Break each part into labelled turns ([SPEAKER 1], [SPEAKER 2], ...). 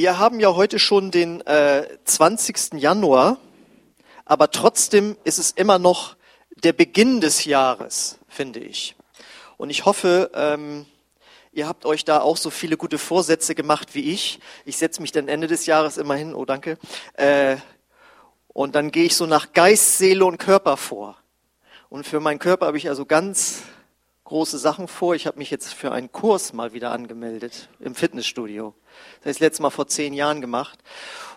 [SPEAKER 1] Wir haben ja heute schon den äh, 20. Januar, aber trotzdem ist es immer noch der Beginn des Jahres, finde ich. Und ich hoffe, ähm, ihr habt euch da auch so viele gute Vorsätze gemacht wie ich. Ich setze mich dann Ende des Jahres immer hin, oh danke, äh, und dann gehe ich so nach Geist, Seele und Körper vor. Und für meinen Körper habe ich also ganz große Sachen vor. Ich habe mich jetzt für einen Kurs mal wieder angemeldet im Fitnessstudio. Das habe ich das letzte Mal vor zehn Jahren gemacht.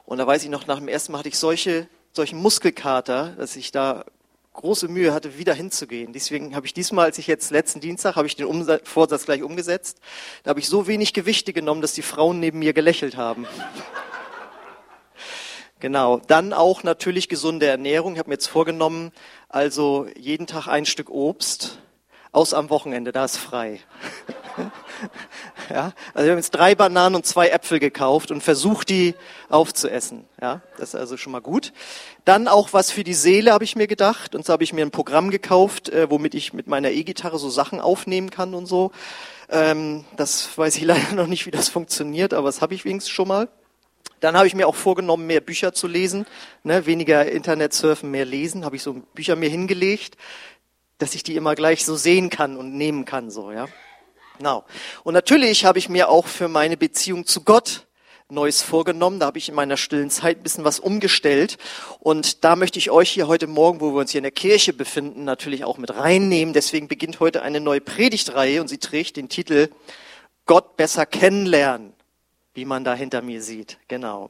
[SPEAKER 1] Und da weiß ich noch, nach dem ersten Mal hatte ich solche, solchen Muskelkater, dass ich da große Mühe hatte, wieder hinzugehen. Deswegen habe ich diesmal, als ich jetzt letzten Dienstag, habe ich den Umsatz, Vorsatz gleich umgesetzt. Da habe ich so wenig Gewichte genommen, dass die Frauen neben mir gelächelt haben. Genau. Dann auch natürlich gesunde Ernährung. Ich habe mir jetzt vorgenommen, also jeden Tag ein Stück Obst aus am Wochenende, da ist frei. ja, also wir haben jetzt drei Bananen und zwei Äpfel gekauft und versucht die aufzuessen. Ja, das ist also schon mal gut. Dann auch was für die Seele habe ich mir gedacht und so habe ich mir ein Programm gekauft, äh, womit ich mit meiner E-Gitarre so Sachen aufnehmen kann und so. Ähm, das weiß ich leider noch nicht, wie das funktioniert, aber das habe ich wenigstens schon mal. Dann habe ich mir auch vorgenommen, mehr Bücher zu lesen, ne, weniger Internet surfen, mehr lesen. Habe ich so Bücher mir hingelegt dass ich die immer gleich so sehen kann und nehmen kann, so, ja. Genau. Und natürlich habe ich mir auch für meine Beziehung zu Gott Neues vorgenommen. Da habe ich in meiner stillen Zeit ein bisschen was umgestellt. Und da möchte ich euch hier heute Morgen, wo wir uns hier in der Kirche befinden, natürlich auch mit reinnehmen. Deswegen beginnt heute eine neue Predigtreihe und sie trägt den Titel Gott besser kennenlernen, wie man da hinter mir sieht. Genau.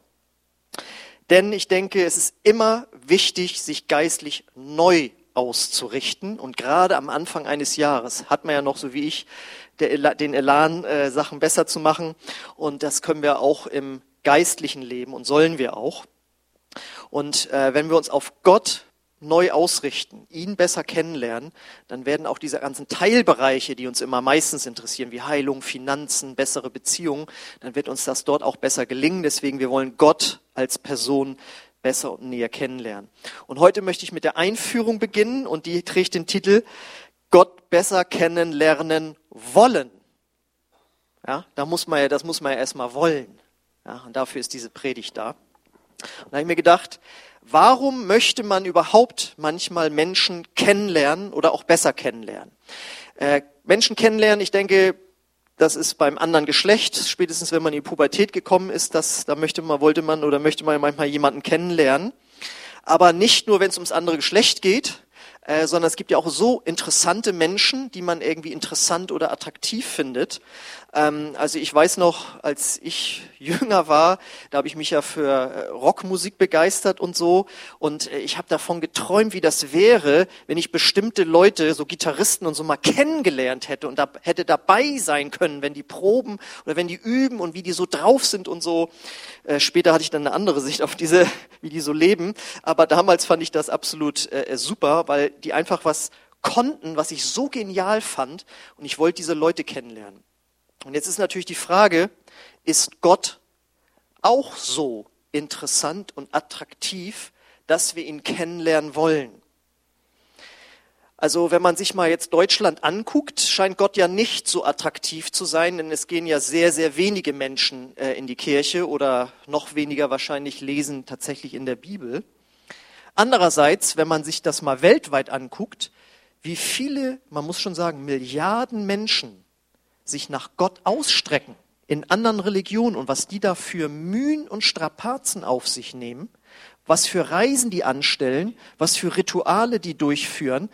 [SPEAKER 1] Denn ich denke, es ist immer wichtig, sich geistlich neu auszurichten. Und gerade am Anfang eines Jahres hat man ja noch, so wie ich, den Elan, äh, Sachen besser zu machen. Und das können wir auch im geistlichen Leben und sollen wir auch. Und äh, wenn wir uns auf Gott neu ausrichten, ihn besser kennenlernen, dann werden auch diese ganzen Teilbereiche, die uns immer meistens interessieren, wie Heilung, Finanzen, bessere Beziehungen, dann wird uns das dort auch besser gelingen. Deswegen, wir wollen Gott als Person besser und näher kennenlernen. Und heute möchte ich mit der Einführung beginnen und die trägt den Titel Gott besser kennenlernen wollen. Ja, da muss man ja, das muss man ja erstmal wollen. Ja, und dafür ist diese Predigt da. Und da habe ich mir gedacht, warum möchte man überhaupt manchmal Menschen kennenlernen oder auch besser kennenlernen? Äh, Menschen kennenlernen, ich denke, das ist beim anderen Geschlecht, spätestens wenn man in die Pubertät gekommen ist, das, da möchte man, wollte man oder möchte man manchmal jemanden kennenlernen. Aber nicht nur, wenn es ums andere Geschlecht geht, äh, sondern es gibt ja auch so interessante Menschen, die man irgendwie interessant oder attraktiv findet. Ähm, also ich weiß noch, als ich jünger war, da habe ich mich ja für äh, Rockmusik begeistert und so. Und äh, ich habe davon geträumt, wie das wäre, wenn ich bestimmte Leute, so Gitarristen und so mal kennengelernt hätte und da hätte dabei sein können, wenn die proben oder wenn die üben und wie die so drauf sind und so. Äh, später hatte ich dann eine andere Sicht auf diese, wie die so leben. Aber damals fand ich das absolut äh, super, weil die einfach was konnten, was ich so genial fand. Und ich wollte diese Leute kennenlernen. Und jetzt ist natürlich die Frage, ist Gott auch so interessant und attraktiv, dass wir ihn kennenlernen wollen? Also wenn man sich mal jetzt Deutschland anguckt, scheint Gott ja nicht so attraktiv zu sein, denn es gehen ja sehr, sehr wenige Menschen äh, in die Kirche oder noch weniger wahrscheinlich lesen tatsächlich in der Bibel. Andererseits, wenn man sich das mal weltweit anguckt, wie viele, man muss schon sagen, Milliarden Menschen sich nach Gott ausstrecken in anderen Religionen und was die da für Mühen und Strapazen auf sich nehmen, was für Reisen die anstellen, was für Rituale die durchführen,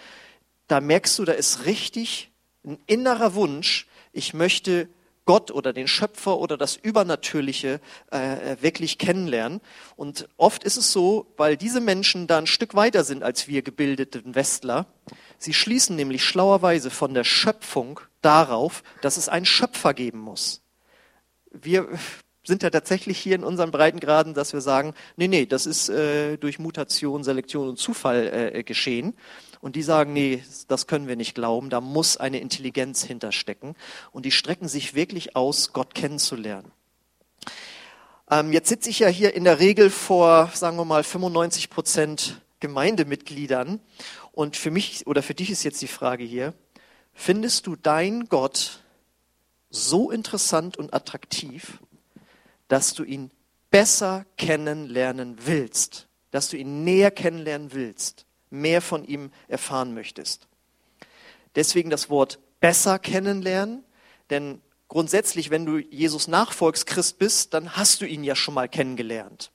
[SPEAKER 1] da merkst du, da ist richtig ein innerer Wunsch, ich möchte Gott oder den Schöpfer oder das Übernatürliche äh, wirklich kennenlernen. Und oft ist es so, weil diese Menschen da ein Stück weiter sind als wir gebildeten Westler, sie schließen nämlich schlauerweise von der Schöpfung darauf, dass es einen Schöpfer geben muss. Wir sind ja tatsächlich hier in unseren Breitengraden, dass wir sagen, nee, nee, das ist äh, durch Mutation, Selektion und Zufall äh, geschehen. Und die sagen, nee, das können wir nicht glauben, da muss eine Intelligenz hinterstecken. Und die strecken sich wirklich aus, Gott kennenzulernen. Ähm, jetzt sitze ich ja hier in der Regel vor, sagen wir mal, 95 Prozent Gemeindemitgliedern. Und für mich oder für dich ist jetzt die Frage hier, Findest du dein Gott so interessant und attraktiv, dass du ihn besser kennenlernen willst, dass du ihn näher kennenlernen willst, mehr von ihm erfahren möchtest. Deswegen das Wort besser kennenlernen, denn grundsätzlich, wenn du Jesus Nachfolgschrist bist, dann hast du ihn ja schon mal kennengelernt.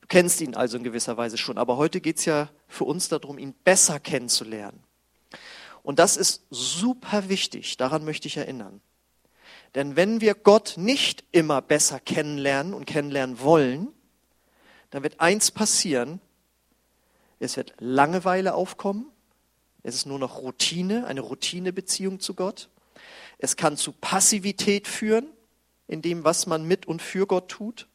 [SPEAKER 1] Du kennst ihn also in gewisser Weise schon, aber heute geht es ja für uns darum, ihn besser kennenzulernen. Und das ist super wichtig, daran möchte ich erinnern. Denn wenn wir Gott nicht immer besser kennenlernen und kennenlernen wollen, dann wird eins passieren, es wird Langeweile aufkommen, es ist nur noch Routine, eine Routinebeziehung zu Gott. Es kann zu Passivität führen, in dem, was man mit und für Gott tut.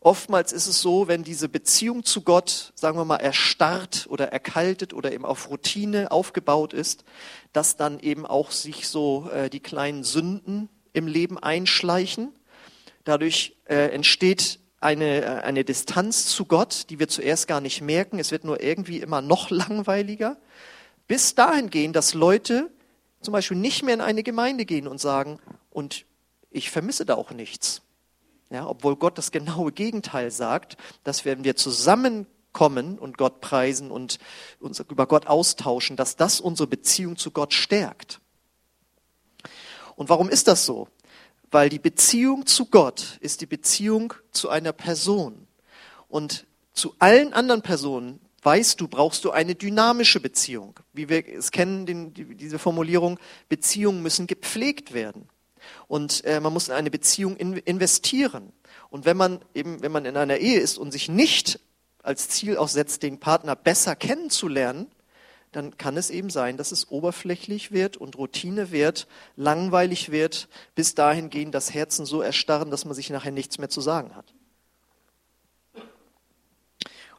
[SPEAKER 1] Oftmals ist es so, wenn diese Beziehung zu Gott, sagen wir mal, erstarrt oder erkaltet oder eben auf Routine aufgebaut ist, dass dann eben auch sich so äh, die kleinen Sünden im Leben einschleichen. Dadurch äh, entsteht eine, äh, eine Distanz zu Gott, die wir zuerst gar nicht merken. Es wird nur irgendwie immer noch langweiliger. Bis dahin gehen, dass Leute zum Beispiel nicht mehr in eine Gemeinde gehen und sagen, und ich vermisse da auch nichts. Ja, obwohl Gott das genaue Gegenteil sagt, dass wenn wir zusammenkommen und Gott preisen und uns über Gott austauschen, dass das unsere Beziehung zu Gott stärkt. Und warum ist das so? Weil die Beziehung zu Gott ist die Beziehung zu einer Person. Und zu allen anderen Personen weißt du, brauchst du eine dynamische Beziehung. Wie wir es kennen, den, diese Formulierung, Beziehungen müssen gepflegt werden. Und äh, man muss in eine Beziehung in, investieren. Und wenn man eben, wenn man in einer Ehe ist und sich nicht als Ziel aussetzt, den Partner besser kennenzulernen, dann kann es eben sein, dass es oberflächlich wird und Routine wird, langweilig wird, bis dahin gehen das Herzen so erstarren, dass man sich nachher nichts mehr zu sagen hat.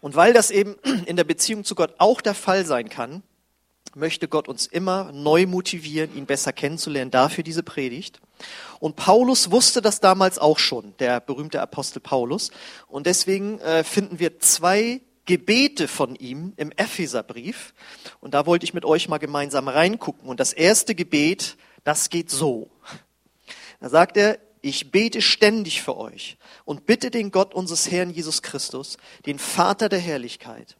[SPEAKER 1] Und weil das eben in der Beziehung zu Gott auch der Fall sein kann, möchte Gott uns immer neu motivieren, ihn besser kennenzulernen. Dafür diese Predigt. Und Paulus wusste das damals auch schon, der berühmte Apostel Paulus. Und deswegen äh, finden wir zwei Gebete von ihm im Epheserbrief. Und da wollte ich mit euch mal gemeinsam reingucken. Und das erste Gebet, das geht so. Da sagt er, ich bete ständig für euch und bitte den Gott unseres Herrn Jesus Christus, den Vater der Herrlichkeit,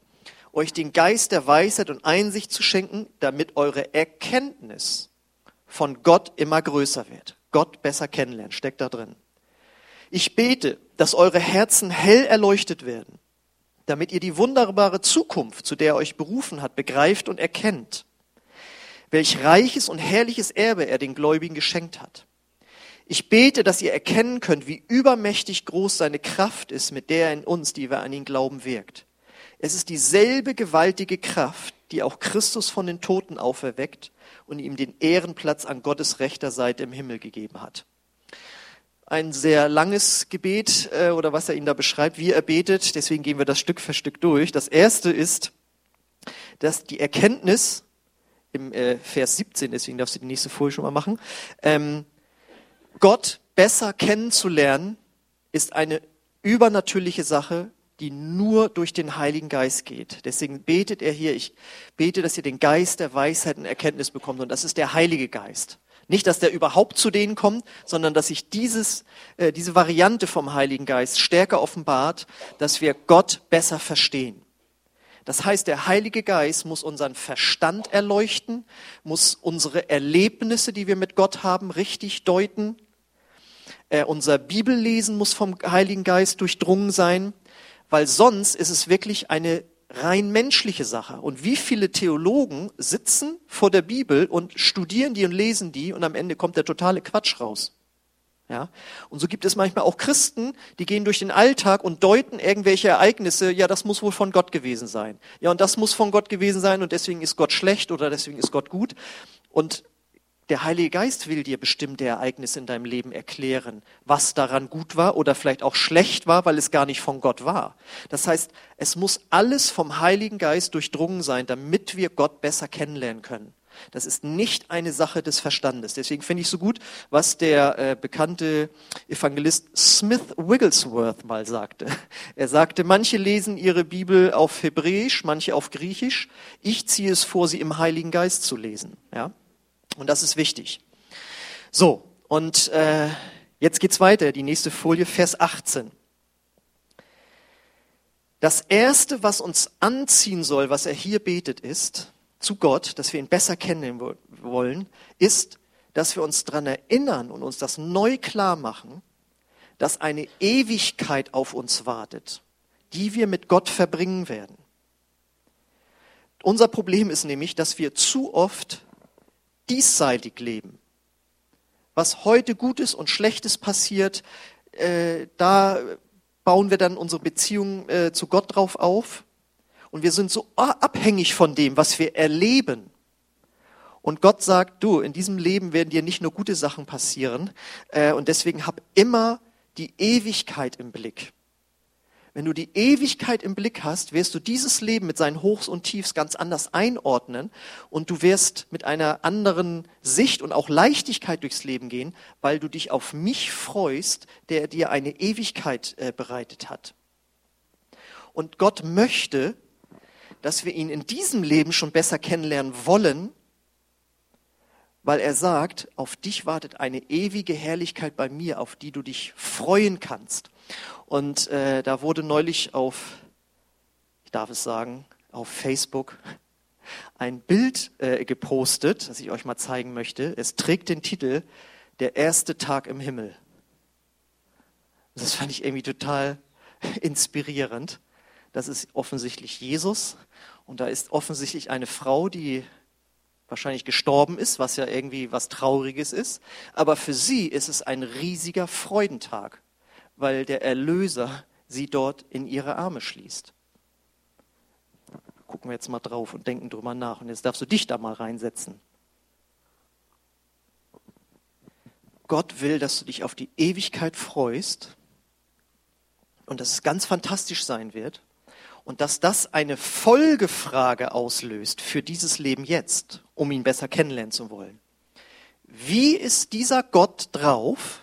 [SPEAKER 1] euch den Geist der Weisheit und Einsicht zu schenken, damit eure Erkenntnis von Gott immer größer wird. Gott besser kennenlernen, steckt da drin. Ich bete, dass eure Herzen hell erleuchtet werden, damit ihr die wunderbare Zukunft, zu der er euch berufen hat, begreift und erkennt, welch reiches und herrliches Erbe er den Gläubigen geschenkt hat ich bete, dass ihr erkennen könnt, wie übermächtig groß seine Kraft ist, mit der er in uns, die wir an ihn glauben, wirkt. Es ist dieselbe gewaltige Kraft, die auch Christus von den Toten auferweckt und ihm den Ehrenplatz an Gottes rechter Seite im Himmel gegeben hat. Ein sehr langes Gebet äh, oder was er ihn da beschreibt, wie er betet. Deswegen gehen wir das Stück für Stück durch. Das erste ist, dass die Erkenntnis im äh, Vers 17, deswegen darfst du die nächste Folie schon mal machen, ähm, Gott besser kennenzulernen, ist eine übernatürliche Sache, die nur durch den Heiligen Geist geht. Deswegen betet er hier, ich bete, dass ihr den Geist der Weisheit und Erkenntnis bekommt. Und das ist der Heilige Geist. Nicht, dass der überhaupt zu denen kommt, sondern dass sich dieses, äh, diese Variante vom Heiligen Geist stärker offenbart, dass wir Gott besser verstehen. Das heißt, der Heilige Geist muss unseren Verstand erleuchten, muss unsere Erlebnisse, die wir mit Gott haben, richtig deuten. Äh, unser Bibellesen muss vom Heiligen Geist durchdrungen sein, weil sonst ist es wirklich eine rein menschliche Sache. Und wie viele Theologen sitzen vor der Bibel und studieren die und lesen die und am Ende kommt der totale Quatsch raus. Ja? Und so gibt es manchmal auch Christen, die gehen durch den Alltag und deuten irgendwelche Ereignisse, ja, das muss wohl von Gott gewesen sein. Ja, und das muss von Gott gewesen sein und deswegen ist Gott schlecht oder deswegen ist Gott gut. Und der Heilige Geist will dir bestimmte Ereignisse in deinem Leben erklären, was daran gut war oder vielleicht auch schlecht war, weil es gar nicht von Gott war. Das heißt, es muss alles vom Heiligen Geist durchdrungen sein, damit wir Gott besser kennenlernen können. Das ist nicht eine Sache des Verstandes. Deswegen finde ich so gut, was der äh, bekannte Evangelist Smith Wigglesworth mal sagte. Er sagte, manche lesen ihre Bibel auf Hebräisch, manche auf Griechisch. Ich ziehe es vor, sie im Heiligen Geist zu lesen. Ja? Und das ist wichtig. So, und äh, jetzt geht's weiter. Die nächste Folie, Vers 18. Das Erste, was uns anziehen soll, was er hier betet, ist zu Gott, dass wir ihn besser kennen wollen, ist, dass wir uns daran erinnern und uns das neu klar machen, dass eine Ewigkeit auf uns wartet, die wir mit Gott verbringen werden. Unser Problem ist nämlich, dass wir zu oft diesseitig leben. Was heute Gutes und Schlechtes passiert, äh, da bauen wir dann unsere Beziehung äh, zu Gott drauf auf. Und wir sind so abhängig von dem, was wir erleben. Und Gott sagt, du, in diesem Leben werden dir nicht nur gute Sachen passieren. Äh, und deswegen hab immer die Ewigkeit im Blick. Wenn du die Ewigkeit im Blick hast, wirst du dieses Leben mit seinen Hochs und Tiefs ganz anders einordnen und du wirst mit einer anderen Sicht und auch Leichtigkeit durchs Leben gehen, weil du dich auf mich freust, der dir eine Ewigkeit äh, bereitet hat. Und Gott möchte, dass wir ihn in diesem Leben schon besser kennenlernen wollen, weil er sagt, auf dich wartet eine ewige Herrlichkeit bei mir, auf die du dich freuen kannst. Und äh, da wurde neulich auf, ich darf es sagen, auf Facebook ein Bild äh, gepostet, das ich euch mal zeigen möchte. Es trägt den Titel Der erste Tag im Himmel. Das fand ich irgendwie total inspirierend. Das ist offensichtlich Jesus und da ist offensichtlich eine Frau, die wahrscheinlich gestorben ist, was ja irgendwie was Trauriges ist. Aber für sie ist es ein riesiger Freudentag weil der Erlöser sie dort in ihre Arme schließt. Gucken wir jetzt mal drauf und denken drüber nach. Und jetzt darfst du dich da mal reinsetzen. Gott will, dass du dich auf die Ewigkeit freust und dass es ganz fantastisch sein wird und dass das eine Folgefrage auslöst für dieses Leben jetzt, um ihn besser kennenlernen zu wollen. Wie ist dieser Gott drauf,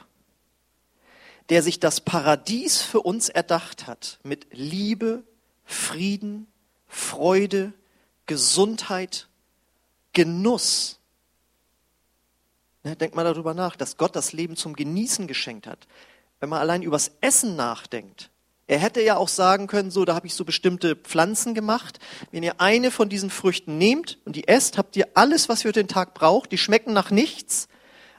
[SPEAKER 1] der sich das Paradies für uns erdacht hat, mit Liebe, Frieden, Freude, Gesundheit, Genuss. Ja, denkt mal darüber nach, dass Gott das Leben zum Genießen geschenkt hat. Wenn man allein übers Essen nachdenkt, er hätte ja auch sagen können, so, da habe ich so bestimmte Pflanzen gemacht. Wenn ihr eine von diesen Früchten nehmt und die esst, habt ihr alles, was ihr für den Tag braucht. Die schmecken nach nichts,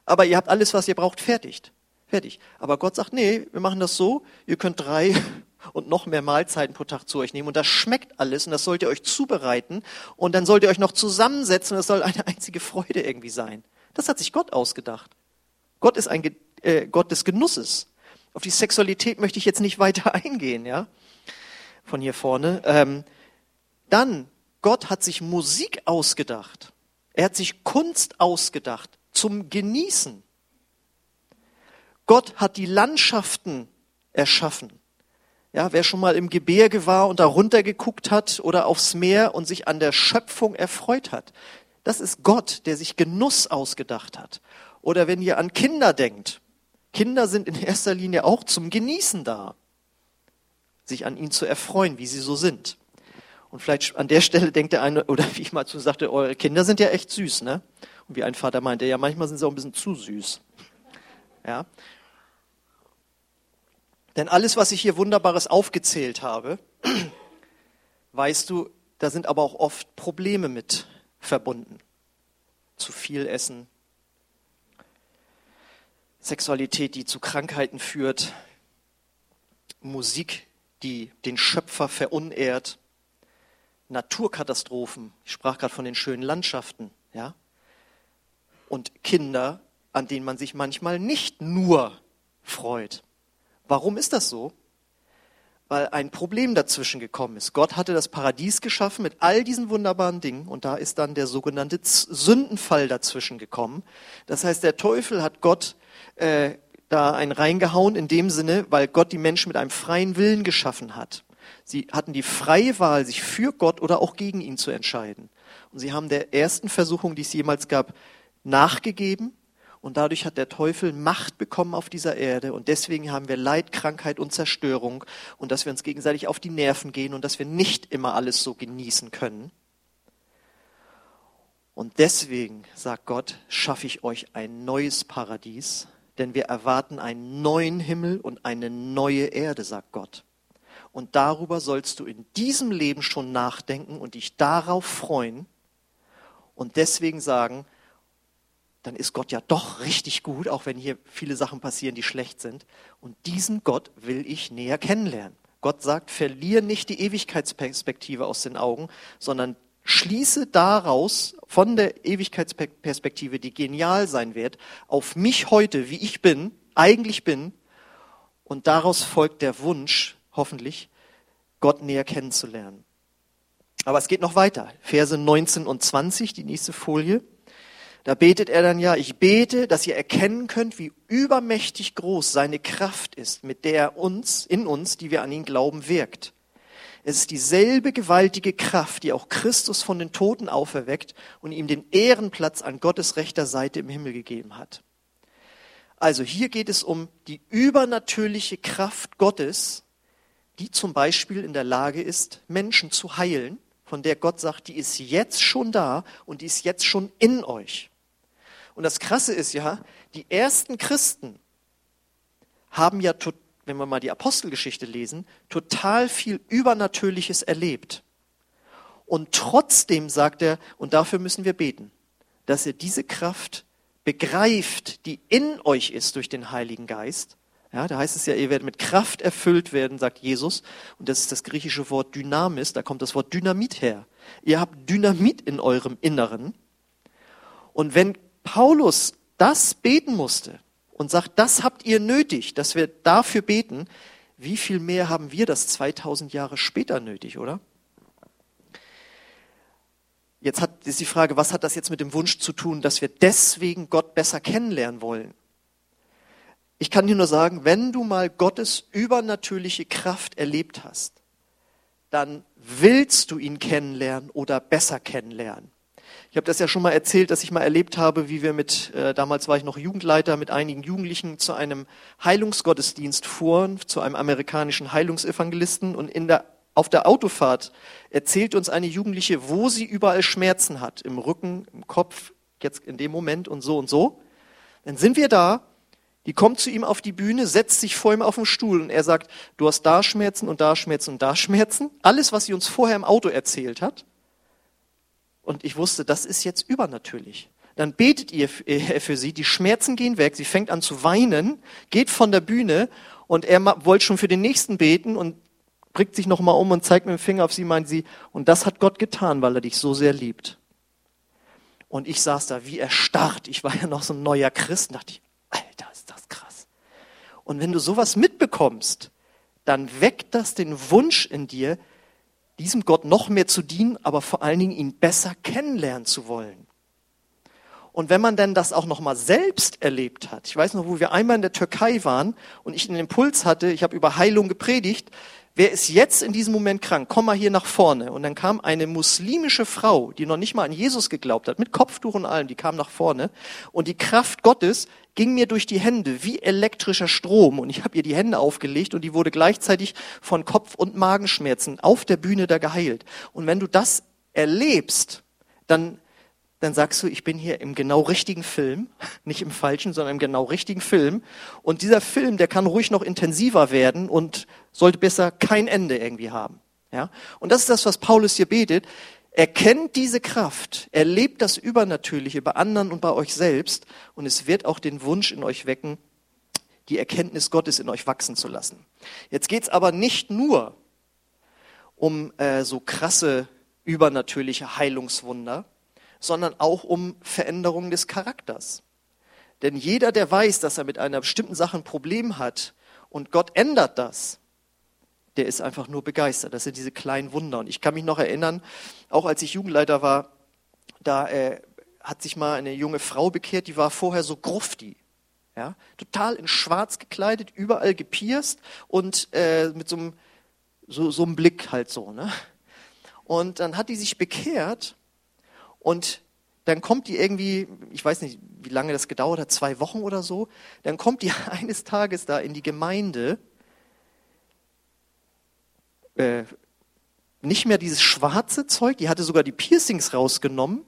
[SPEAKER 1] aber ihr habt alles, was ihr braucht, fertigt. Fertig. Aber Gott sagt, nee, wir machen das so, ihr könnt drei und noch mehr Mahlzeiten pro Tag zu euch nehmen und das schmeckt alles und das sollt ihr euch zubereiten und dann sollt ihr euch noch zusammensetzen und das soll eine einzige Freude irgendwie sein. Das hat sich Gott ausgedacht. Gott ist ein äh, Gott des Genusses. Auf die Sexualität möchte ich jetzt nicht weiter eingehen, ja, von hier vorne. Ähm, dann, Gott hat sich Musik ausgedacht. Er hat sich Kunst ausgedacht zum Genießen. Gott hat die Landschaften erschaffen. Ja, wer schon mal im Gebirge war und da runtergeguckt hat oder aufs Meer und sich an der Schöpfung erfreut hat, das ist Gott, der sich Genuss ausgedacht hat. Oder wenn ihr an Kinder denkt, Kinder sind in erster Linie auch zum Genießen da, sich an ihnen zu erfreuen, wie sie so sind. Und vielleicht an der Stelle denkt der eine, oder wie ich mal zu sagte, eure Kinder sind ja echt süß, ne? Und wie ein Vater meinte, ja, manchmal sind sie auch ein bisschen zu süß. Ja. Denn alles, was ich hier Wunderbares aufgezählt habe, weißt du, da sind aber auch oft Probleme mit verbunden. Zu viel Essen, Sexualität, die zu Krankheiten führt, Musik, die den Schöpfer verunehrt, Naturkatastrophen. Ich sprach gerade von den schönen Landschaften, ja. Und Kinder, an denen man sich manchmal nicht nur freut. Warum ist das so? Weil ein Problem dazwischen gekommen ist. Gott hatte das Paradies geschaffen mit all diesen wunderbaren Dingen und da ist dann der sogenannte Sündenfall dazwischen gekommen. Das heißt, der Teufel hat Gott äh, da einen reingehauen in dem Sinne, weil Gott die Menschen mit einem freien Willen geschaffen hat. Sie hatten die freie Wahl, sich für Gott oder auch gegen ihn zu entscheiden. Und sie haben der ersten Versuchung, die es jemals gab, nachgegeben und dadurch hat der Teufel Macht bekommen auf dieser Erde und deswegen haben wir Leid, Krankheit und Zerstörung und dass wir uns gegenseitig auf die Nerven gehen und dass wir nicht immer alles so genießen können. Und deswegen, sagt Gott, schaffe ich euch ein neues Paradies, denn wir erwarten einen neuen Himmel und eine neue Erde, sagt Gott. Und darüber sollst du in diesem Leben schon nachdenken und dich darauf freuen und deswegen sagen, dann ist Gott ja doch richtig gut, auch wenn hier viele Sachen passieren, die schlecht sind. Und diesen Gott will ich näher kennenlernen. Gott sagt, verliere nicht die Ewigkeitsperspektive aus den Augen, sondern schließe daraus von der Ewigkeitsperspektive, die genial sein wird, auf mich heute, wie ich bin, eigentlich bin. Und daraus folgt der Wunsch, hoffentlich, Gott näher kennenzulernen. Aber es geht noch weiter. Verse 19 und 20, die nächste Folie. Da betet er dann ja, ich bete, dass ihr erkennen könnt, wie übermächtig groß seine Kraft ist, mit der er uns, in uns, die wir an ihn glauben, wirkt. Es ist dieselbe gewaltige Kraft, die auch Christus von den Toten auferweckt und ihm den Ehrenplatz an Gottes rechter Seite im Himmel gegeben hat. Also hier geht es um die übernatürliche Kraft Gottes, die zum Beispiel in der Lage ist, Menschen zu heilen, von der Gott sagt, die ist jetzt schon da und die ist jetzt schon in euch. Und das Krasse ist ja, die ersten Christen haben ja, wenn wir mal die Apostelgeschichte lesen, total viel Übernatürliches erlebt. Und trotzdem sagt er, und dafür müssen wir beten, dass ihr diese Kraft begreift, die in euch ist durch den Heiligen Geist. Ja, da heißt es ja, ihr werdet mit Kraft erfüllt werden, sagt Jesus. Und das ist das griechische Wort Dynamis, da kommt das Wort Dynamit her. Ihr habt Dynamit in eurem Inneren. Und wenn Paulus das beten musste und sagt, das habt ihr nötig, dass wir dafür beten, wie viel mehr haben wir das 2000 Jahre später nötig, oder? Jetzt hat, ist die Frage, was hat das jetzt mit dem Wunsch zu tun, dass wir deswegen Gott besser kennenlernen wollen? Ich kann dir nur sagen, wenn du mal Gottes übernatürliche Kraft erlebt hast, dann willst du ihn kennenlernen oder besser kennenlernen. Ich habe das ja schon mal erzählt, dass ich mal erlebt habe, wie wir mit, äh, damals war ich noch Jugendleiter, mit einigen Jugendlichen zu einem Heilungsgottesdienst fuhren, zu einem amerikanischen Heilungsevangelisten und in der, auf der Autofahrt erzählt uns eine Jugendliche, wo sie überall Schmerzen hat, im Rücken, im Kopf, jetzt in dem Moment und so und so. Dann sind wir da, die kommt zu ihm auf die Bühne, setzt sich vor ihm auf den Stuhl und er sagt, du hast da Schmerzen und da Schmerzen und da Schmerzen. Alles, was sie uns vorher im Auto erzählt hat. Und ich wusste, das ist jetzt übernatürlich. Dann betet ihr äh, für sie, die Schmerzen gehen weg, sie fängt an zu weinen, geht von der Bühne und er wollte schon für den nächsten beten und bringt sich nochmal um und zeigt mit dem Finger auf sie, meint sie, und das hat Gott getan, weil er dich so sehr liebt. Und ich saß da wie erstarrt. Ich war ja noch so ein neuer Christ, dachte ich, Alter, ist das krass. Und wenn du sowas mitbekommst, dann weckt das den Wunsch in dir, diesem Gott noch mehr zu dienen, aber vor allen Dingen ihn besser kennenlernen zu wollen. Und wenn man denn das auch noch mal selbst erlebt hat, ich weiß noch, wo wir einmal in der Türkei waren und ich einen Impuls hatte, ich habe über Heilung gepredigt, wer ist jetzt in diesem Moment krank? Komm mal hier nach vorne. Und dann kam eine muslimische Frau, die noch nicht mal an Jesus geglaubt hat, mit Kopftuch und allem, die kam nach vorne. Und die Kraft Gottes ging mir durch die Hände wie elektrischer Strom. Und ich habe ihr die Hände aufgelegt und die wurde gleichzeitig von Kopf- und Magenschmerzen auf der Bühne da geheilt. Und wenn du das erlebst, dann dann sagst du, ich bin hier im genau richtigen Film, nicht im falschen, sondern im genau richtigen Film. Und dieser Film, der kann ruhig noch intensiver werden und sollte besser kein Ende irgendwie haben. Ja? Und das ist das, was Paulus hier betet. Erkennt diese Kraft, erlebt das Übernatürliche bei anderen und bei euch selbst und es wird auch den Wunsch in euch wecken, die Erkenntnis Gottes in euch wachsen zu lassen. Jetzt geht's aber nicht nur um äh, so krasse übernatürliche Heilungswunder, sondern auch um Veränderungen des Charakters. Denn jeder, der weiß, dass er mit einer bestimmten Sache ein Problem hat und Gott ändert das, der ist einfach nur begeistert. Das sind diese kleinen Wunder. Und ich kann mich noch erinnern, auch als ich Jugendleiter war, da äh, hat sich mal eine junge Frau bekehrt, die war vorher so grufti. Ja, total in schwarz gekleidet, überall gepierst und äh, mit so einem, so, so einem Blick halt so. Ne? Und dann hat die sich bekehrt und dann kommt die irgendwie, ich weiß nicht, wie lange das gedauert hat, zwei Wochen oder so, dann kommt die eines Tages da in die Gemeinde, äh, nicht mehr dieses schwarze Zeug, die hatte sogar die Piercings rausgenommen,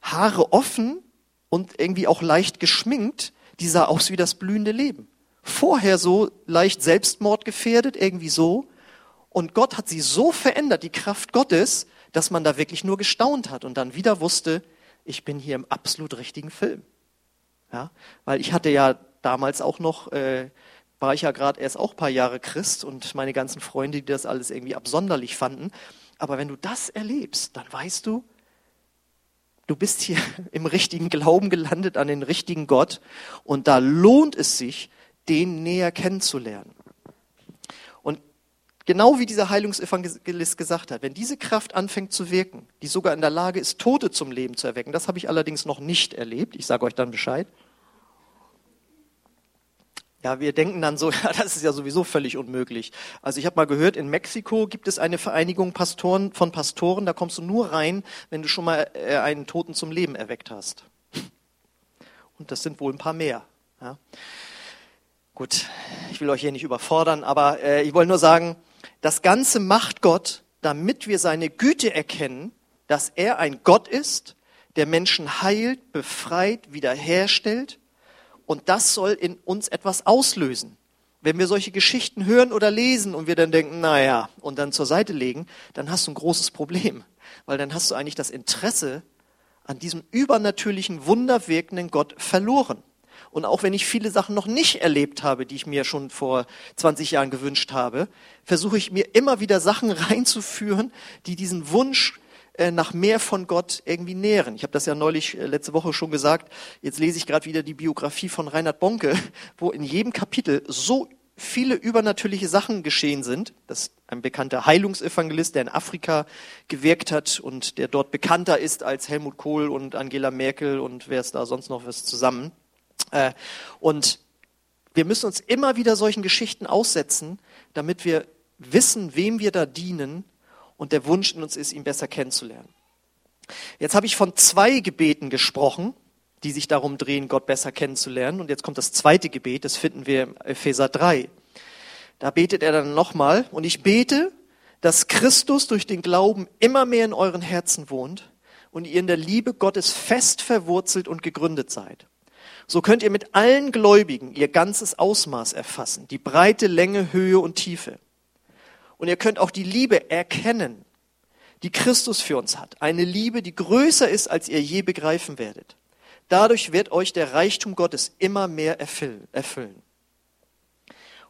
[SPEAKER 1] Haare offen und irgendwie auch leicht geschminkt, die sah aus wie das blühende Leben. Vorher so leicht selbstmordgefährdet, irgendwie so, Und Gott hat sie so verändert, die Kraft Gottes, dass man da wirklich nur gestaunt hat und dann wieder wusste, ich bin hier im absolut richtigen Film. Ja, weil ich hatte ja damals auch noch, äh, war ich ja gerade erst auch paar Jahre Christ und meine ganzen Freunde, die das alles irgendwie absonderlich fanden. Aber wenn du das erlebst, dann weißt du, du bist hier im richtigen Glauben gelandet an den richtigen Gott und da lohnt es sich, den näher kennenzulernen. Genau wie dieser Heilungsevangelist gesagt hat, wenn diese Kraft anfängt zu wirken, die sogar in der Lage ist, Tote zum Leben zu erwecken, das habe ich allerdings noch nicht erlebt, ich sage euch dann Bescheid, ja, wir denken dann so, ja, das ist ja sowieso völlig unmöglich. Also ich habe mal gehört, in Mexiko gibt es eine Vereinigung Pastoren, von Pastoren, da kommst du nur rein, wenn du schon mal äh, einen Toten zum Leben erweckt hast. Und das sind wohl ein paar mehr. Ja. Gut, ich will euch hier nicht überfordern, aber äh, ich wollte nur sagen, das Ganze macht Gott, damit wir seine Güte erkennen, dass er ein Gott ist, der Menschen heilt, befreit, wiederherstellt und das soll in uns etwas auslösen. Wenn wir solche Geschichten hören oder lesen und wir dann denken, naja, und dann zur Seite legen, dann hast du ein großes Problem. Weil dann hast du eigentlich das Interesse an diesem übernatürlichen, wunderwirkenden Gott verloren. Und auch wenn ich viele Sachen noch nicht erlebt habe, die ich mir schon vor 20 Jahren gewünscht habe, versuche ich mir immer wieder Sachen reinzuführen, die diesen Wunsch äh, nach mehr von Gott irgendwie nähren. Ich habe das ja neulich äh, letzte Woche schon gesagt. Jetzt lese ich gerade wieder die Biografie von Reinhard Bonke, wo in jedem Kapitel so viele übernatürliche Sachen geschehen sind. Das ist ein bekannter Heilungsevangelist, der in Afrika gewirkt hat und der dort bekannter ist als Helmut Kohl und Angela Merkel und wer ist da sonst noch was zusammen. Äh, und wir müssen uns immer wieder solchen Geschichten aussetzen, damit wir wissen, wem wir da dienen und der Wunsch in uns ist, ihn besser kennenzulernen. Jetzt habe ich von zwei Gebeten gesprochen, die sich darum drehen, Gott besser kennenzulernen. Und jetzt kommt das zweite Gebet, das finden wir im Epheser 3. Da betet er dann nochmal, und ich bete, dass Christus durch den Glauben immer mehr in euren Herzen wohnt und ihr in der Liebe Gottes fest verwurzelt und gegründet seid. So könnt ihr mit allen Gläubigen ihr ganzes Ausmaß erfassen, die breite Länge, Höhe und Tiefe und ihr könnt auch die Liebe erkennen, die Christus für uns hat. Eine Liebe, die größer ist, als ihr je begreifen werdet. Dadurch wird euch der Reichtum Gottes immer mehr erfüllen.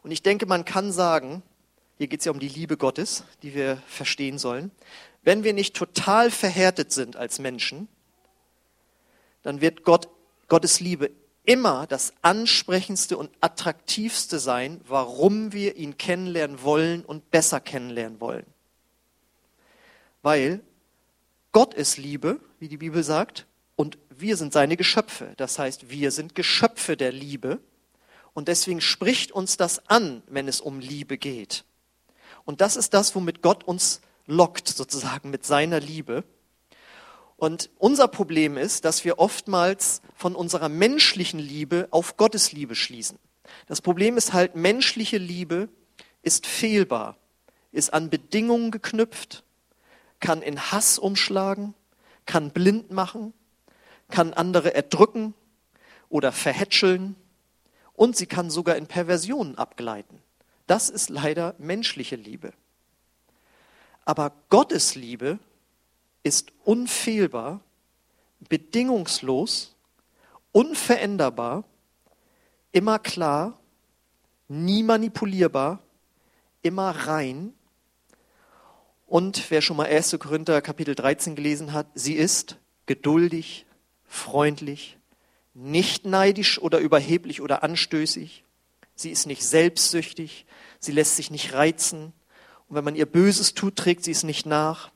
[SPEAKER 1] Und ich denke, man kann sagen, hier geht es ja um die Liebe Gottes, die wir verstehen sollen, wenn wir nicht total verhärtet sind als Menschen, dann wird Gott, Gottes Liebe immer das ansprechendste und attraktivste sein, warum wir ihn kennenlernen wollen und besser kennenlernen wollen. Weil Gott ist Liebe, wie die Bibel sagt, und wir sind seine Geschöpfe. Das heißt, wir sind Geschöpfe der Liebe. Und deswegen spricht uns das an, wenn es um Liebe geht. Und das ist das, womit Gott uns lockt, sozusagen mit seiner Liebe. Und unser Problem ist, dass wir oftmals von unserer menschlichen Liebe auf Gottes Liebe schließen. Das Problem ist halt, menschliche Liebe ist fehlbar, ist an Bedingungen geknüpft, kann in Hass umschlagen, kann blind machen, kann andere erdrücken oder verhätscheln und sie kann sogar in Perversionen abgleiten. Das ist leider menschliche Liebe. Aber Gottes Liebe ist unfehlbar, bedingungslos, unveränderbar, immer klar, nie manipulierbar, immer rein. Und wer schon mal 1. Korinther Kapitel 13 gelesen hat, sie ist geduldig, freundlich, nicht neidisch oder überheblich oder anstößig. Sie ist nicht selbstsüchtig, sie lässt sich nicht reizen. Und wenn man ihr Böses tut, trägt sie es nicht nach.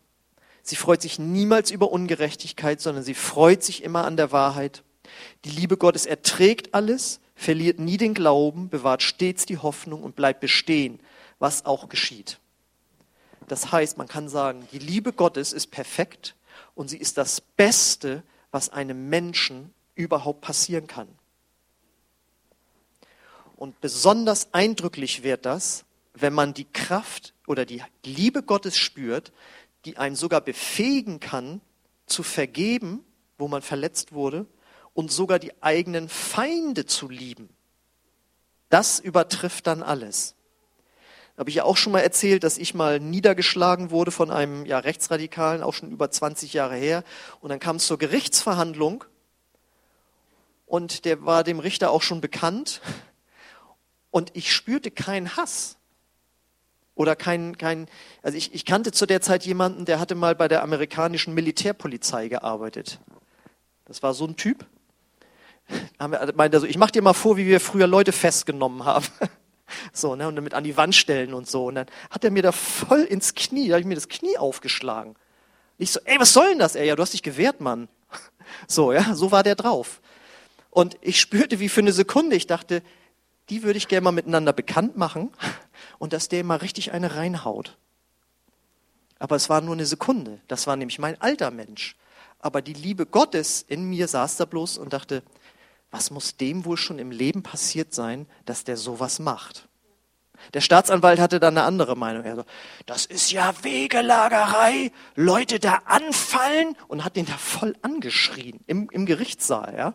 [SPEAKER 1] Sie freut sich niemals über Ungerechtigkeit, sondern sie freut sich immer an der Wahrheit. Die Liebe Gottes erträgt alles, verliert nie den Glauben, bewahrt stets die Hoffnung und bleibt bestehen, was auch geschieht. Das heißt, man kann sagen, die Liebe Gottes ist perfekt und sie ist das Beste, was einem Menschen überhaupt passieren kann. Und besonders eindrücklich wird das, wenn man die Kraft oder die Liebe Gottes spürt, die einen sogar befähigen kann, zu vergeben, wo man verletzt wurde, und sogar die eigenen Feinde zu lieben. Das übertrifft dann alles. Habe ich ja auch schon mal erzählt, dass ich mal niedergeschlagen wurde von einem ja, Rechtsradikalen, auch schon über 20 Jahre her. Und dann kam es zur Gerichtsverhandlung und der war dem Richter auch schon bekannt. Und ich spürte keinen Hass. Oder kein, kein, also ich, ich kannte zu der Zeit jemanden, der hatte mal bei der amerikanischen Militärpolizei gearbeitet. Das war so ein Typ. Meinte also, ich mach dir mal vor, wie wir früher Leute festgenommen haben. So, ne, und damit an die Wand stellen und so. Und dann hat er mir da voll ins Knie, da habe ich mir das Knie aufgeschlagen. Ich so, ey, was soll denn das, ey? Ja, du hast dich gewehrt, Mann. So, ja, so war der drauf. Und ich spürte, wie für eine Sekunde, ich dachte, die würde ich gerne mal miteinander bekannt machen und dass der mal richtig eine reinhaut. Aber es war nur eine Sekunde. Das war nämlich mein alter Mensch. Aber die Liebe Gottes in mir saß da bloß und dachte, was muss dem wohl schon im Leben passiert sein, dass der sowas macht? Der Staatsanwalt hatte dann eine andere Meinung. Er so, das ist ja Wegelagerei, Leute da anfallen und hat den da voll angeschrien im, im Gerichtssaal, ja.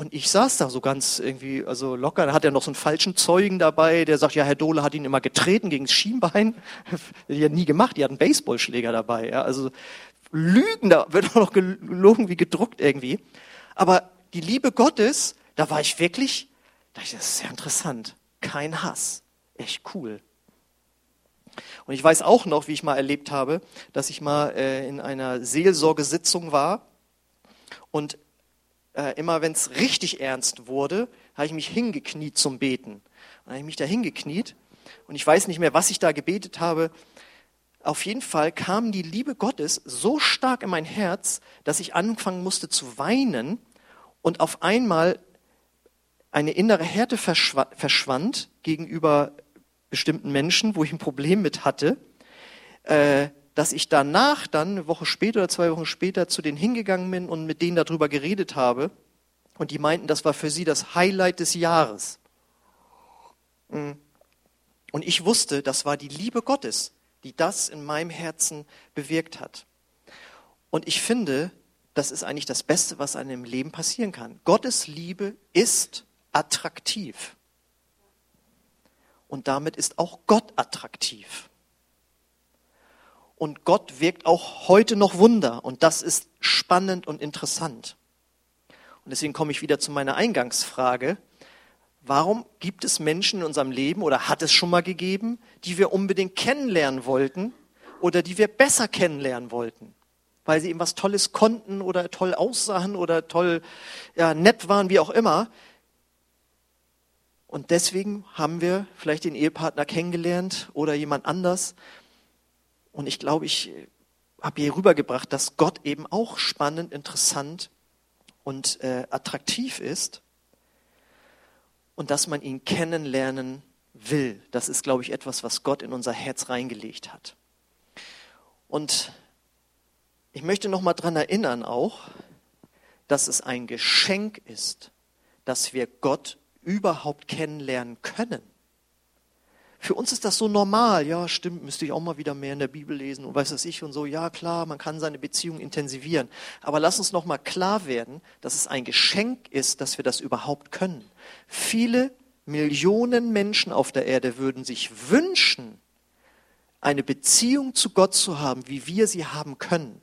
[SPEAKER 1] Und ich saß da so ganz irgendwie, also locker, da hat er noch so einen falschen Zeugen dabei, der sagt, ja, Herr Dohle hat ihn immer getreten gegen das Schienbein. Die hat nie gemacht, die hat einen Baseballschläger dabei, ja. Also Lügen, da wird auch noch gelogen wie gedruckt irgendwie. Aber die Liebe Gottes, da war ich wirklich, da ich, das ist sehr interessant. Kein Hass. Echt cool. Und ich weiß auch noch, wie ich mal erlebt habe, dass ich mal äh, in einer Seelsorgesitzung war und äh, immer wenn es richtig ernst wurde, habe ich mich hingekniet zum Beten. Und dann habe ich mich da hingekniet und ich weiß nicht mehr, was ich da gebetet habe. Auf jeden Fall kam die Liebe Gottes so stark in mein Herz, dass ich anfangen musste zu weinen und auf einmal eine innere Härte verschwand gegenüber bestimmten Menschen, wo ich ein Problem mit hatte, äh, dass ich danach dann eine Woche später oder zwei Wochen später zu denen hingegangen bin und mit denen darüber geredet habe. Und die meinten, das war für sie das Highlight des Jahres. Mm. Und ich wusste, das war die Liebe Gottes, die das in meinem Herzen bewirkt hat. Und ich finde, das ist eigentlich das Beste, was einem im Leben passieren kann. Gottes Liebe ist attraktiv. Und damit ist auch Gott attraktiv. Und Gott wirkt auch heute noch Wunder. Und das ist spannend und interessant. Und deswegen komme ich wieder zu meiner Eingangsfrage. Warum gibt es Menschen in unserem Leben oder hat es schon mal gegeben, die wir unbedingt kennenlernen wollten oder die wir besser kennenlernen wollten? weil sie eben was Tolles konnten oder toll aussahen oder toll ja, nett waren, wie auch immer. Und deswegen haben wir vielleicht den Ehepartner kennengelernt oder jemand anders. Und ich glaube, ich habe hier rübergebracht, dass Gott eben auch spannend, interessant und äh, attraktiv ist und dass man ihn kennenlernen will. Das ist, glaube ich, etwas, was Gott in unser Herz reingelegt hat. Und ich möchte noch mal daran erinnern auch, dass es ein Geschenk ist, dass wir Gott überhaupt kennenlernen können. Für uns ist das so normal, ja, stimmt, müsste ich auch mal wieder mehr in der Bibel lesen und weiß was ich und so, ja klar, man kann seine Beziehung intensivieren. Aber lass uns noch mal klar werden, dass es ein Geschenk ist, dass wir das überhaupt können. Viele Millionen Menschen auf der Erde würden sich wünschen, eine Beziehung zu Gott zu haben, wie wir sie haben können.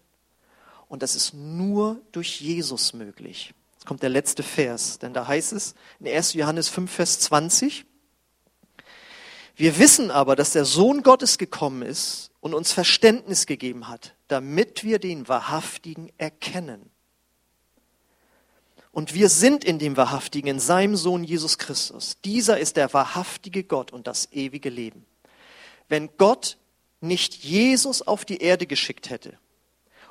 [SPEAKER 1] Und das ist nur durch Jesus möglich. Jetzt kommt der letzte Vers, denn da heißt es in 1. Johannes 5, Vers 20, wir wissen aber, dass der Sohn Gottes gekommen ist und uns Verständnis gegeben hat, damit wir den Wahrhaftigen erkennen. Und wir sind in dem Wahrhaftigen, in seinem Sohn Jesus Christus. Dieser ist der wahrhaftige Gott und das ewige Leben. Wenn Gott nicht Jesus auf die Erde geschickt hätte,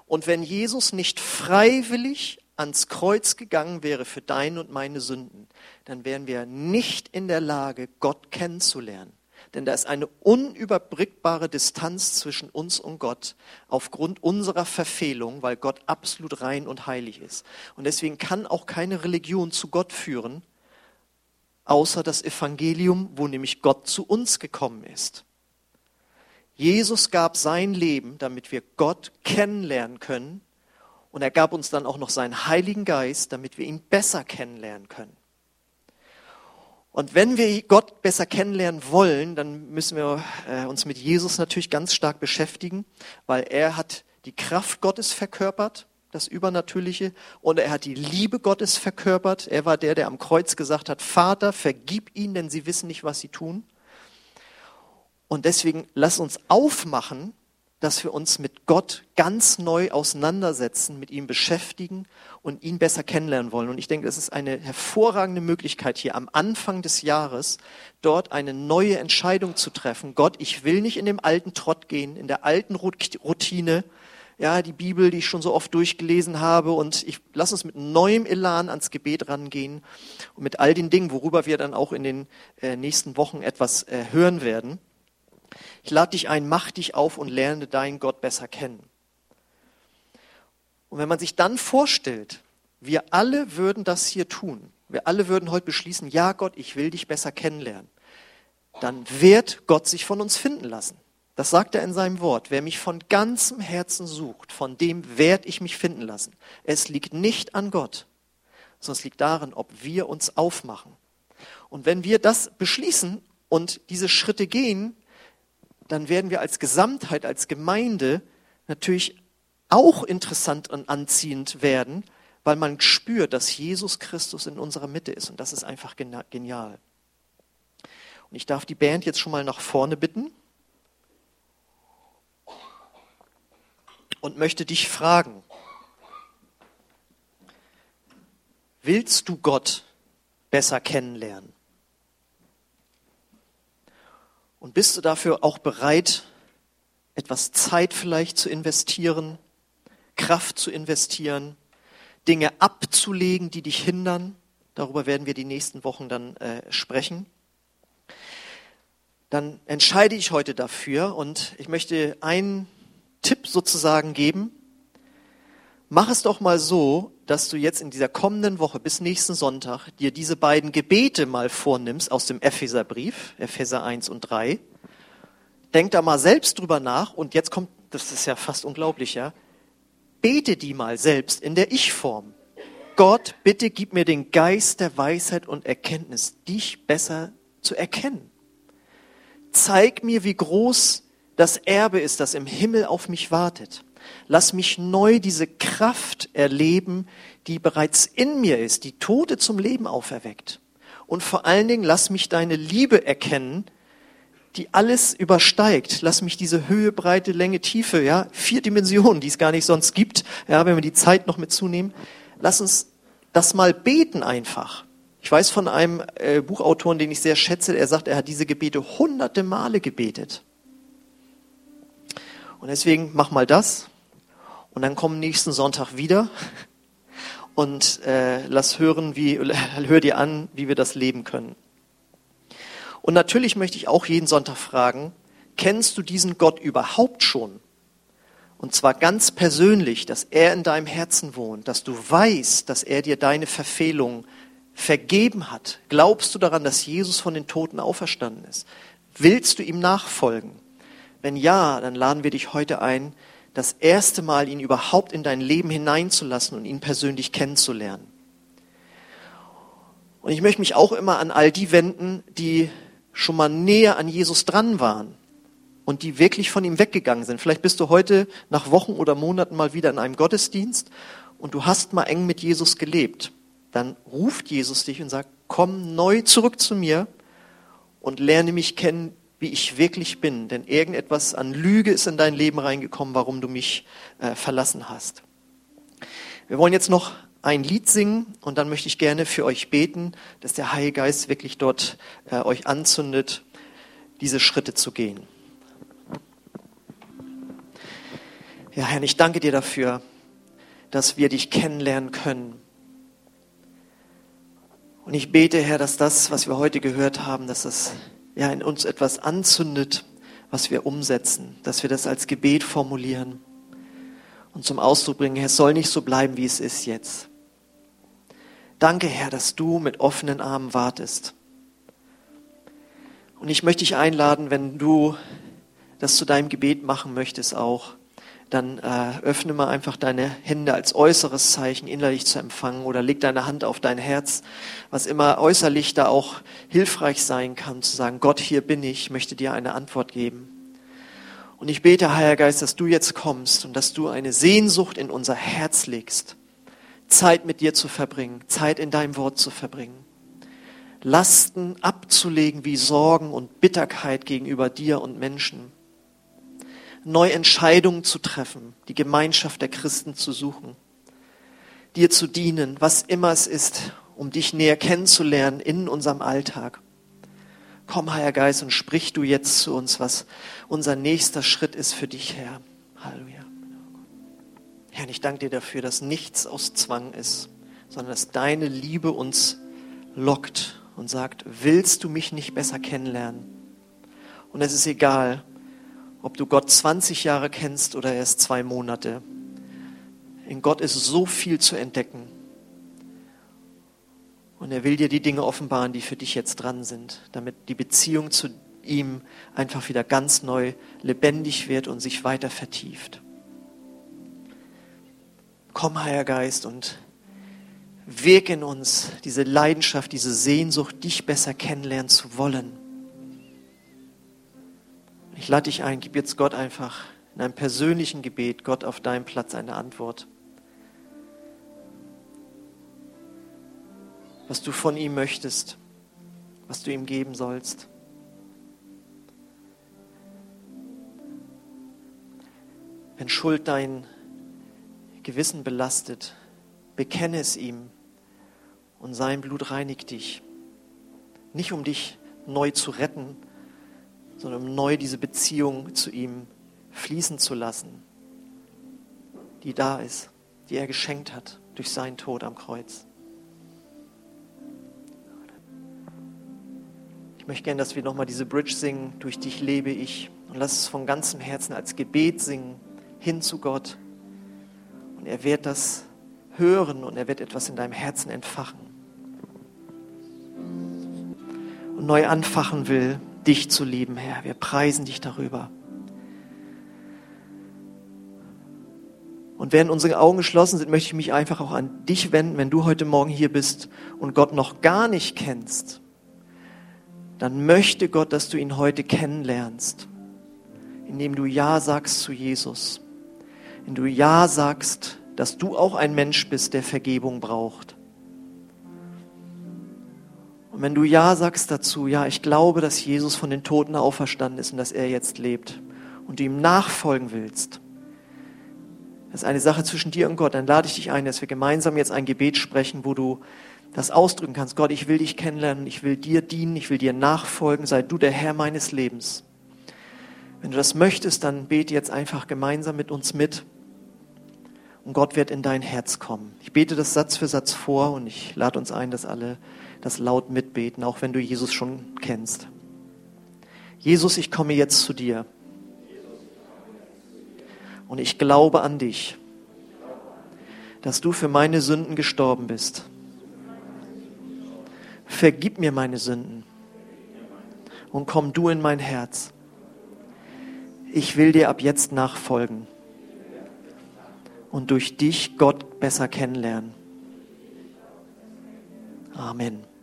[SPEAKER 1] und wenn Jesus nicht freiwillig ans Kreuz gegangen wäre für deine und meine Sünden, dann wären wir nicht in der Lage, Gott kennenzulernen. Denn da ist eine unüberbrückbare Distanz zwischen uns und Gott aufgrund unserer Verfehlung, weil Gott absolut rein und heilig ist. Und deswegen kann auch keine Religion zu Gott führen, außer das Evangelium, wo nämlich Gott zu uns gekommen ist. Jesus gab sein Leben, damit wir Gott kennenlernen können. Und er gab uns dann auch noch seinen Heiligen Geist, damit wir ihn besser kennenlernen können. Und wenn wir Gott besser kennenlernen wollen, dann müssen wir äh, uns mit Jesus natürlich ganz stark beschäftigen, weil er hat die Kraft Gottes verkörpert, das Übernatürliche, und er hat die Liebe Gottes verkörpert. Er war der, der am Kreuz gesagt hat, Vater, vergib ihnen, denn sie wissen nicht, was sie tun. Und deswegen lass uns aufmachen, dass wir uns mit Gott ganz neu auseinandersetzen, mit ihm beschäftigen und ihn besser kennenlernen wollen. Und ich denke, das ist eine hervorragende Möglichkeit hier am Anfang des Jahres, dort eine neue Entscheidung zu treffen. Gott, ich will nicht in dem alten Trott gehen, in der alten Routine, ja, die Bibel, die ich schon so oft durchgelesen habe und ich lass uns mit neuem Elan ans Gebet rangehen und mit all den Dingen, worüber wir dann auch in den äh, nächsten Wochen etwas äh, hören werden. Ich lade dich ein, mach dich auf und lerne deinen Gott besser kennen. Und wenn man sich dann vorstellt, wir alle würden das hier tun, wir alle würden heute beschließen, ja Gott, ich will dich besser kennenlernen, dann wird Gott sich von uns finden lassen. Das sagt er in seinem Wort. Wer mich von ganzem Herzen sucht, von dem werde ich mich finden lassen. Es liegt nicht an Gott, sondern es liegt darin, ob wir uns aufmachen. Und wenn wir das beschließen und diese Schritte gehen, dann werden wir als Gesamtheit, als Gemeinde natürlich auch interessant und anziehend werden, weil man spürt, dass Jesus Christus in unserer Mitte ist. Und das ist einfach genial. Und ich darf die Band jetzt schon mal nach vorne bitten und möchte dich fragen, willst du Gott besser kennenlernen? Und bist du dafür auch bereit, etwas Zeit vielleicht zu investieren, Kraft zu investieren, Dinge abzulegen, die dich hindern? Darüber werden wir die nächsten Wochen dann äh, sprechen. Dann entscheide ich heute dafür und ich möchte einen Tipp sozusagen geben. Mach es doch mal so, dass du jetzt in dieser kommenden Woche bis nächsten Sonntag dir diese beiden Gebete mal vornimmst aus dem Epheserbrief, Epheser 1 und 3. Denk da mal selbst drüber nach und jetzt kommt, das ist ja fast unglaublich, ja. Bete die mal selbst in der Ich-Form. Gott, bitte gib mir den Geist der Weisheit und Erkenntnis, dich besser zu erkennen. Zeig mir, wie groß das Erbe ist, das im Himmel auf mich wartet. Lass mich neu diese Kraft erleben, die bereits in mir ist, die Tote zum Leben auferweckt. Und vor allen Dingen lass mich deine Liebe erkennen, die alles übersteigt. Lass mich diese Höhe, Breite, Länge, Tiefe, ja, vier Dimensionen, die es gar nicht sonst gibt, ja, wenn wir die Zeit noch mit zunehmen. Lass uns das mal beten einfach. Ich weiß von einem äh, Buchautoren, den ich sehr schätze, er sagt, er hat diese Gebete hunderte Male gebetet. Und deswegen mach mal das und dann komm nächsten Sonntag wieder und äh, lass hören, wie, hör dir an, wie wir das leben können. Und natürlich möchte ich auch jeden Sonntag fragen, kennst du diesen Gott überhaupt schon? Und zwar ganz persönlich, dass er in deinem Herzen wohnt, dass du weißt, dass er dir deine Verfehlungen vergeben hat. Glaubst du daran, dass Jesus von den Toten auferstanden ist? Willst du ihm nachfolgen? Wenn ja, dann laden wir dich heute ein, das erste Mal ihn überhaupt in dein Leben hineinzulassen und ihn persönlich kennenzulernen. Und ich möchte mich auch immer an all die wenden, die schon mal näher an Jesus dran waren und die wirklich von ihm weggegangen sind. Vielleicht bist du heute nach Wochen oder Monaten mal wieder in einem Gottesdienst und du hast mal eng mit Jesus gelebt. Dann ruft Jesus dich und sagt, komm neu zurück zu mir und lerne mich kennen, wie ich wirklich bin, denn irgendetwas an Lüge ist in dein Leben reingekommen, warum du mich äh, verlassen hast. Wir wollen jetzt noch ein Lied singen und dann möchte ich gerne für euch beten, dass der Heilige Geist wirklich dort äh, euch anzündet, diese Schritte zu gehen. Ja, Herr, ich danke dir dafür, dass wir dich kennenlernen können. Und ich bete, Herr, dass das, was wir heute gehört haben, dass das ja, in uns etwas anzündet, was wir umsetzen, dass wir das als Gebet formulieren und zum Ausdruck bringen, es soll nicht so bleiben, wie es ist jetzt. Danke, Herr, dass du mit offenen Armen wartest. Und ich möchte dich einladen, wenn du das zu deinem Gebet machen möchtest, auch dann äh, öffne mal einfach deine Hände als äußeres Zeichen, innerlich zu empfangen, oder leg deine Hand auf dein Herz, was immer äußerlich da auch hilfreich sein kann, zu sagen, Gott, hier bin ich, möchte dir eine Antwort geben. Und ich bete, Heiliger Geist, dass du jetzt kommst und dass du eine Sehnsucht in unser Herz legst, Zeit mit dir zu verbringen, Zeit in deinem Wort zu verbringen. Lasten abzulegen wie Sorgen und Bitterkeit gegenüber dir und Menschen. Neue Entscheidungen zu treffen, die Gemeinschaft der Christen zu suchen, dir zu dienen, was immer es ist, um dich näher kennenzulernen in unserem Alltag. Komm, Heiliger Geist, und sprich du jetzt zu uns, was unser nächster Schritt ist für dich, Herr. Halleluja. Herr, ich danke dir dafür, dass nichts aus Zwang ist, sondern dass deine Liebe uns lockt und sagt, willst du mich nicht besser kennenlernen? Und es ist egal, ob du Gott 20 Jahre kennst oder erst zwei Monate. In Gott ist so viel zu entdecken. Und er will dir die Dinge offenbaren, die für dich jetzt dran sind, damit die Beziehung zu ihm einfach wieder ganz neu lebendig wird und sich weiter vertieft. Komm, Heiliger Geist, und wirk in uns diese Leidenschaft, diese Sehnsucht, dich besser kennenlernen zu wollen. Ich lade dich ein, gib jetzt Gott einfach in einem persönlichen Gebet, Gott auf deinem Platz eine Antwort. Was du von ihm möchtest, was du ihm geben sollst. Wenn Schuld dein Gewissen belastet, bekenne es ihm und sein Blut reinigt dich. Nicht um dich neu zu retten, sondern um neu diese Beziehung zu ihm fließen zu lassen, die da ist, die er geschenkt hat durch seinen Tod am Kreuz. Ich möchte gerne, dass wir nochmal diese Bridge singen, durch dich lebe ich. Und lass es von ganzem Herzen als Gebet singen, hin zu Gott. Und er wird das hören und er wird etwas in deinem Herzen entfachen. Und neu anfachen will, dich zu lieben, Herr. Wir preisen dich darüber. Und während unsere Augen geschlossen sind, möchte ich mich einfach auch an dich wenden, wenn du heute Morgen hier bist und Gott noch gar nicht kennst. Dann möchte Gott, dass du ihn heute kennenlernst, indem du Ja sagst zu Jesus, indem du Ja sagst, dass du auch ein Mensch bist, der Vergebung braucht. Und wenn du Ja sagst dazu, ja, ich glaube, dass Jesus von den Toten auferstanden ist und dass er jetzt lebt und du ihm nachfolgen willst, das ist eine Sache zwischen dir und Gott, dann lade ich dich ein, dass wir gemeinsam jetzt ein Gebet sprechen, wo du das ausdrücken kannst. Gott, ich will dich kennenlernen, ich will dir dienen, ich will dir nachfolgen, sei du der Herr meines Lebens. Wenn du das möchtest, dann bete jetzt einfach gemeinsam mit uns mit und Gott wird in dein Herz kommen. Ich bete das Satz für Satz vor und ich lade uns ein, dass alle das laut mitbeten, auch wenn du Jesus schon kennst. Jesus, ich komme jetzt zu dir. Und ich glaube an dich, dass du für meine Sünden gestorben bist. Vergib mir meine Sünden und komm du in mein Herz. Ich will dir ab jetzt nachfolgen und durch dich Gott besser kennenlernen. Amen.